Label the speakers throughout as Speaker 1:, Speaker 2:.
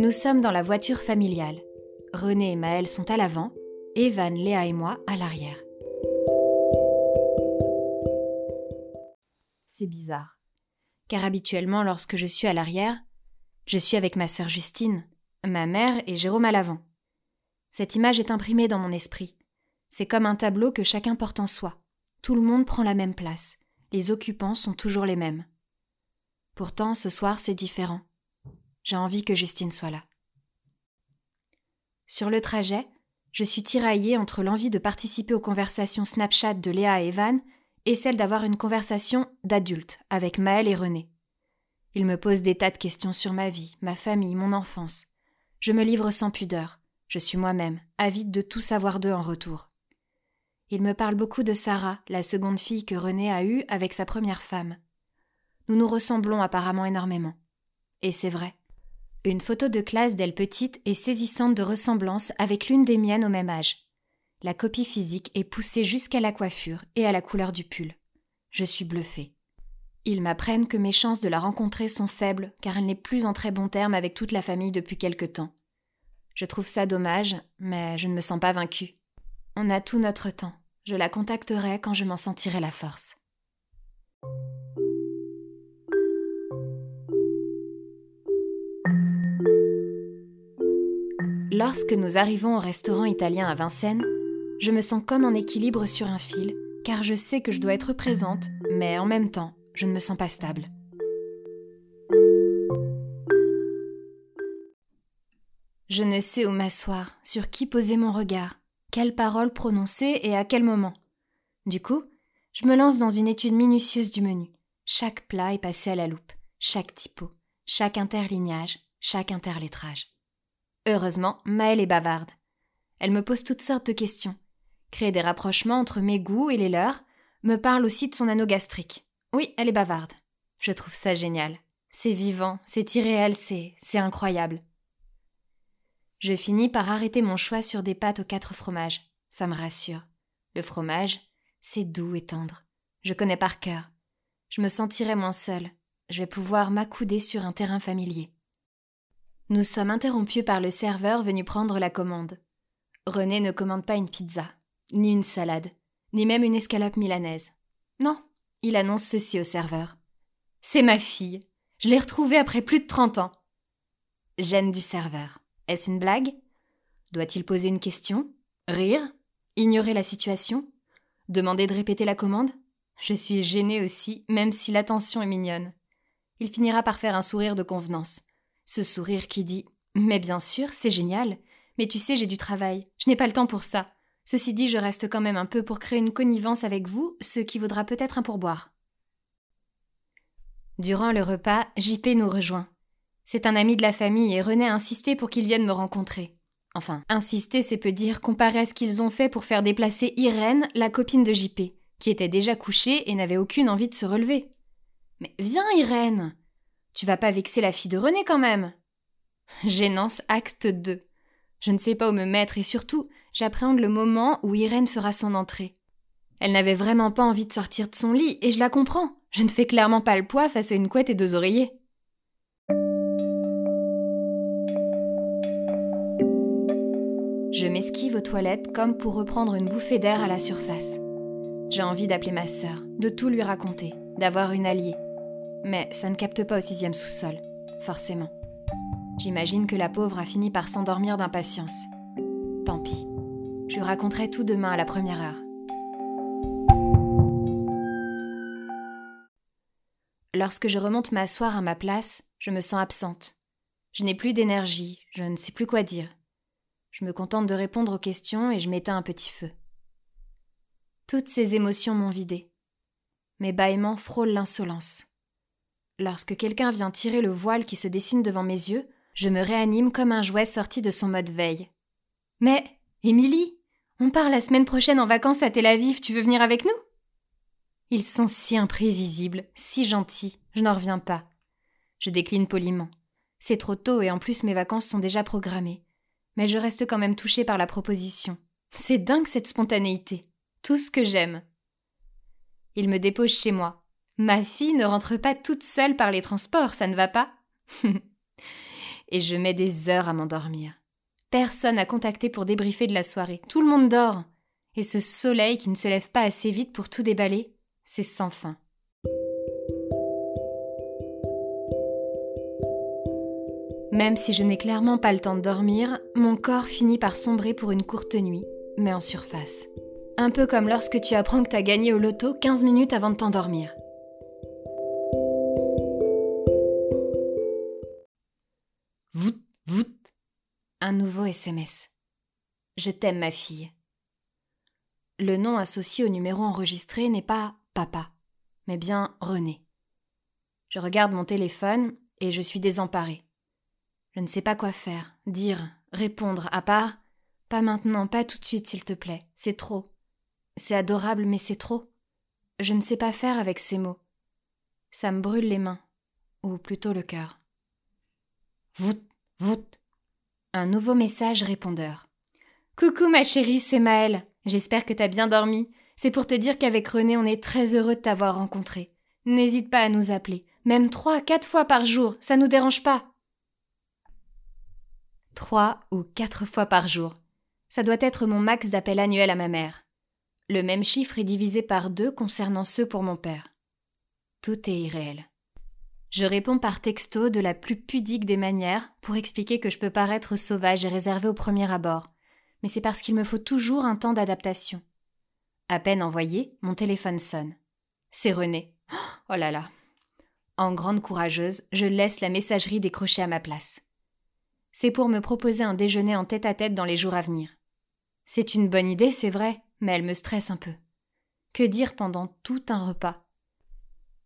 Speaker 1: Nous sommes dans la voiture familiale. René et Maël sont à l'avant, Evan, Léa et moi à l'arrière. C'est bizarre, car habituellement lorsque je suis à l'arrière, je suis avec ma sœur Justine, ma mère et Jérôme à l'avant. Cette image est imprimée dans mon esprit. C'est comme un tableau que chacun porte en soi. Tout le monde prend la même place. Les occupants sont toujours les mêmes. Pourtant, ce soir, c'est différent. J'ai envie que Justine soit là. Sur le trajet, je suis tiraillée entre l'envie de participer aux conversations Snapchat de Léa et Evan et celle d'avoir une conversation d'adulte avec Maël et René. Ils me posent des tas de questions sur ma vie, ma famille, mon enfance. Je me livre sans pudeur. Je suis moi-même, avide de tout savoir d'eux en retour. Ils me parlent beaucoup de Sarah, la seconde fille que René a eue avec sa première femme. Nous nous ressemblons apparemment énormément. Et c'est vrai. Une photo de classe d'elle petite est saisissante de ressemblance avec l'une des miennes au même âge. La copie physique est poussée jusqu'à la coiffure et à la couleur du pull. Je suis bluffée. Ils m'apprennent que mes chances de la rencontrer sont faibles car elle n'est plus en très bon terme avec toute la famille depuis quelque temps. Je trouve ça dommage, mais je ne me sens pas vaincue. On a tout notre temps. Je la contacterai quand je m'en sentirai la force. Lorsque nous arrivons au restaurant italien à Vincennes, je me sens comme en équilibre sur un fil, car je sais que je dois être présente, mais en même temps, je ne me sens pas stable. Je ne sais où m'asseoir, sur qui poser mon regard, quelles paroles prononcer et à quel moment. Du coup, je me lance dans une étude minutieuse du menu. Chaque plat est passé à la loupe, chaque typo, chaque interlignage, chaque interlettrage. Heureusement, Maëlle est bavarde. Elle me pose toutes sortes de questions, crée des rapprochements entre mes goûts et les leurs, me parle aussi de son anneau gastrique. Oui, elle est bavarde. Je trouve ça génial. C'est vivant, c'est irréel, c'est incroyable. Je finis par arrêter mon choix sur des pâtes aux quatre fromages. Ça me rassure. Le fromage, c'est doux et tendre. Je connais par cœur. Je me sentirai moins seule. Je vais pouvoir m'accouder sur un terrain familier. Nous sommes interrompus par le serveur venu prendre la commande. René ne commande pas une pizza, ni une salade, ni même une escalope milanaise. Non, il annonce ceci au serveur. C'est ma fille. Je l'ai retrouvée après plus de trente ans. Gêne du serveur. Est-ce une blague? Doit-il poser une question? Rire? Ignorer la situation? Demander de répéter la commande? Je suis gênée aussi, même si l'attention est mignonne. Il finira par faire un sourire de convenance. Ce sourire qui dit Mais bien sûr, c'est génial. Mais tu sais, j'ai du travail. Je n'ai pas le temps pour ça. Ceci dit, je reste quand même un peu pour créer une connivence avec vous, ce qui vaudra peut-être un pourboire. Durant le repas, JP nous rejoint. C'est un ami de la famille et René a insisté pour qu'il vienne me rencontrer. Enfin, insister, c'est peu dire comparer à ce qu'ils ont fait pour faire déplacer Irène, la copine de JP, qui était déjà couchée et n'avait aucune envie de se relever. Mais viens, Irène Tu vas pas vexer la fille de René quand même Gênance, acte 2. Je ne sais pas où me mettre et surtout, j'appréhende le moment où Irène fera son entrée. Elle n'avait vraiment pas envie de sortir de son lit et je la comprends. Je ne fais clairement pas le poids face à une couette et deux oreillers. Je m'esquive aux toilettes comme pour reprendre une bouffée d'air à la surface. J'ai envie d'appeler ma sœur, de tout lui raconter, d'avoir une alliée. Mais ça ne capte pas au sixième sous-sol, forcément. J'imagine que la pauvre a fini par s'endormir d'impatience. Tant pis. Je raconterai tout demain à la première heure. Lorsque je remonte m'asseoir à ma place, je me sens absente. Je n'ai plus d'énergie, je ne sais plus quoi dire. Je me contente de répondre aux questions et je m'éteins un petit feu. Toutes ces émotions m'ont vidé. Mes bâillements frôlent l'insolence. Lorsque quelqu'un vient tirer le voile qui se dessine devant mes yeux, je me réanime comme un jouet sorti de son mode veille. Mais, Émilie, on part la semaine prochaine en vacances à Tel Aviv, tu veux venir avec nous? Ils sont si imprévisibles, si gentils, je n'en reviens pas. Je décline poliment. C'est trop tôt et en plus mes vacances sont déjà programmées mais je reste quand même touchée par la proposition. C'est dingue cette spontanéité. Tout ce que j'aime. Il me dépose chez moi. Ma fille ne rentre pas toute seule par les transports, ça ne va pas et je mets des heures à m'endormir. Personne n'a contacté pour débriefer de la soirée. Tout le monde dort. Et ce soleil qui ne se lève pas assez vite pour tout déballer, c'est sans fin. Même si je n'ai clairement pas le temps de dormir, mon corps finit par sombrer pour une courte nuit, mais en surface. Un peu comme lorsque tu apprends que t'as gagné au loto 15 minutes avant de t'endormir. SMS. Je t'aime, ma fille. Le nom associé au numéro enregistré n'est pas papa, mais bien René. Je regarde mon téléphone et je suis désemparée. Je ne sais pas quoi faire, dire, répondre, à part Pas maintenant, pas tout de suite, s'il te plaît, c'est trop. C'est adorable, mais c'est trop. Je ne sais pas faire avec ces mots. Ça me brûle les mains, ou plutôt le cœur. Vout, vout. Un nouveau message répondeur. Coucou ma chérie, c'est Maëlle. J'espère que t'as bien dormi. C'est pour te dire qu'avec René, on est très heureux de t'avoir rencontré. N'hésite pas à nous appeler. Même trois, quatre fois par jour, ça nous dérange pas. Trois ou quatre fois par jour. Ça doit être mon max d'appels annuel à ma mère. Le même chiffre est divisé par deux concernant ceux pour mon père. Tout est irréel. Je réponds par texto de la plus pudique des manières pour expliquer que je peux paraître sauvage et réservé au premier abord, mais c'est parce qu'il me faut toujours un temps d'adaptation. À peine envoyé, mon téléphone sonne. C'est René. Oh là là. En grande courageuse, je laisse la messagerie décrocher à ma place. C'est pour me proposer un déjeuner en tête à tête dans les jours à venir. C'est une bonne idée, c'est vrai, mais elle me stresse un peu. Que dire pendant tout un repas?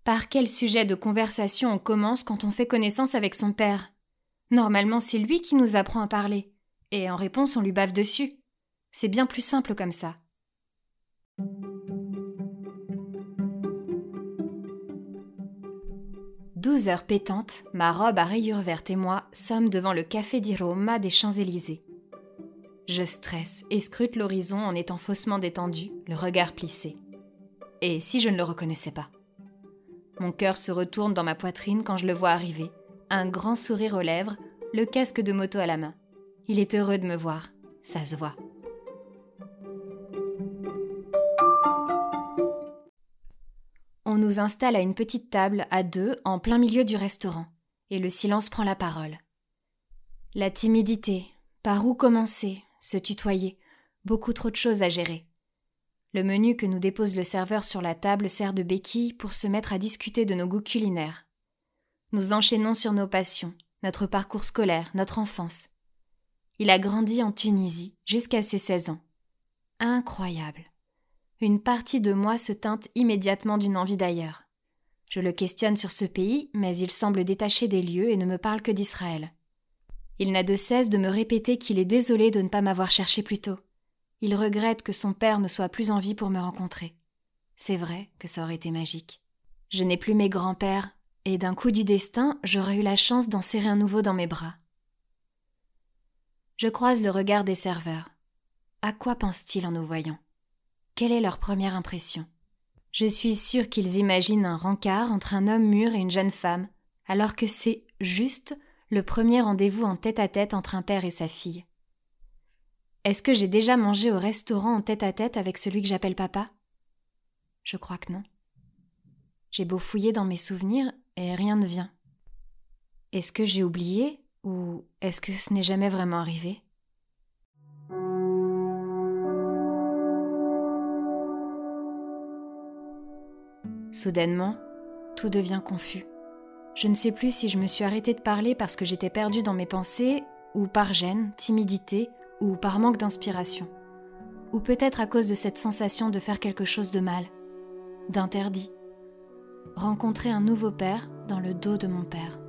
Speaker 1: Par quel sujet de conversation on commence quand on fait connaissance avec son père? Normalement, c'est lui qui nous apprend à parler, et en réponse, on lui bave dessus. C'est bien plus simple comme ça. Douze heures pétantes, ma robe à rayures vertes et moi sommes devant le café di Roma des Champs-Élysées. Je stresse et scrute l'horizon en étant faussement détendu, le regard plissé. Et si je ne le reconnaissais pas? Mon cœur se retourne dans ma poitrine quand je le vois arriver, un grand sourire aux lèvres, le casque de moto à la main. Il est heureux de me voir, ça se voit. On nous installe à une petite table à deux en plein milieu du restaurant, et le silence prend la parole. La timidité, par où commencer, se tutoyer, beaucoup trop de choses à gérer. Le menu que nous dépose le serveur sur la table sert de béquille pour se mettre à discuter de nos goûts culinaires. Nous enchaînons sur nos passions, notre parcours scolaire, notre enfance. Il a grandi en Tunisie jusqu'à ses 16 ans. Incroyable une partie de moi se teinte immédiatement d'une envie d'ailleurs. Je le questionne sur ce pays, mais il semble détaché des lieux et ne me parle que d'Israël. Il n'a de cesse de me répéter qu'il est désolé de ne pas m'avoir cherché plus tôt. Il regrette que son père ne soit plus en vie pour me rencontrer. C'est vrai que ça aurait été magique. Je n'ai plus mes grands-pères, et d'un coup du destin, j'aurais eu la chance d'en serrer un nouveau dans mes bras. Je croise le regard des serveurs. À quoi pense-t-il en nous voyant? Quelle est leur première impression? Je suis sûre qu'ils imaginent un rencard entre un homme mûr et une jeune femme, alors que c'est juste le premier rendez-vous en tête-à-tête entre un père et sa fille. Est-ce que j'ai déjà mangé au restaurant en tête-à-tête avec celui que j'appelle papa? Je crois que non. J'ai beau fouiller dans mes souvenirs et rien ne vient. Est-ce que j'ai oublié ou est-ce que ce n'est jamais vraiment arrivé? Soudainement, tout devient confus. Je ne sais plus si je me suis arrêtée de parler parce que j'étais perdue dans mes pensées, ou par gêne, timidité, ou par manque d'inspiration. Ou peut-être à cause de cette sensation de faire quelque chose de mal, d'interdit. Rencontrer un nouveau père dans le dos de mon père.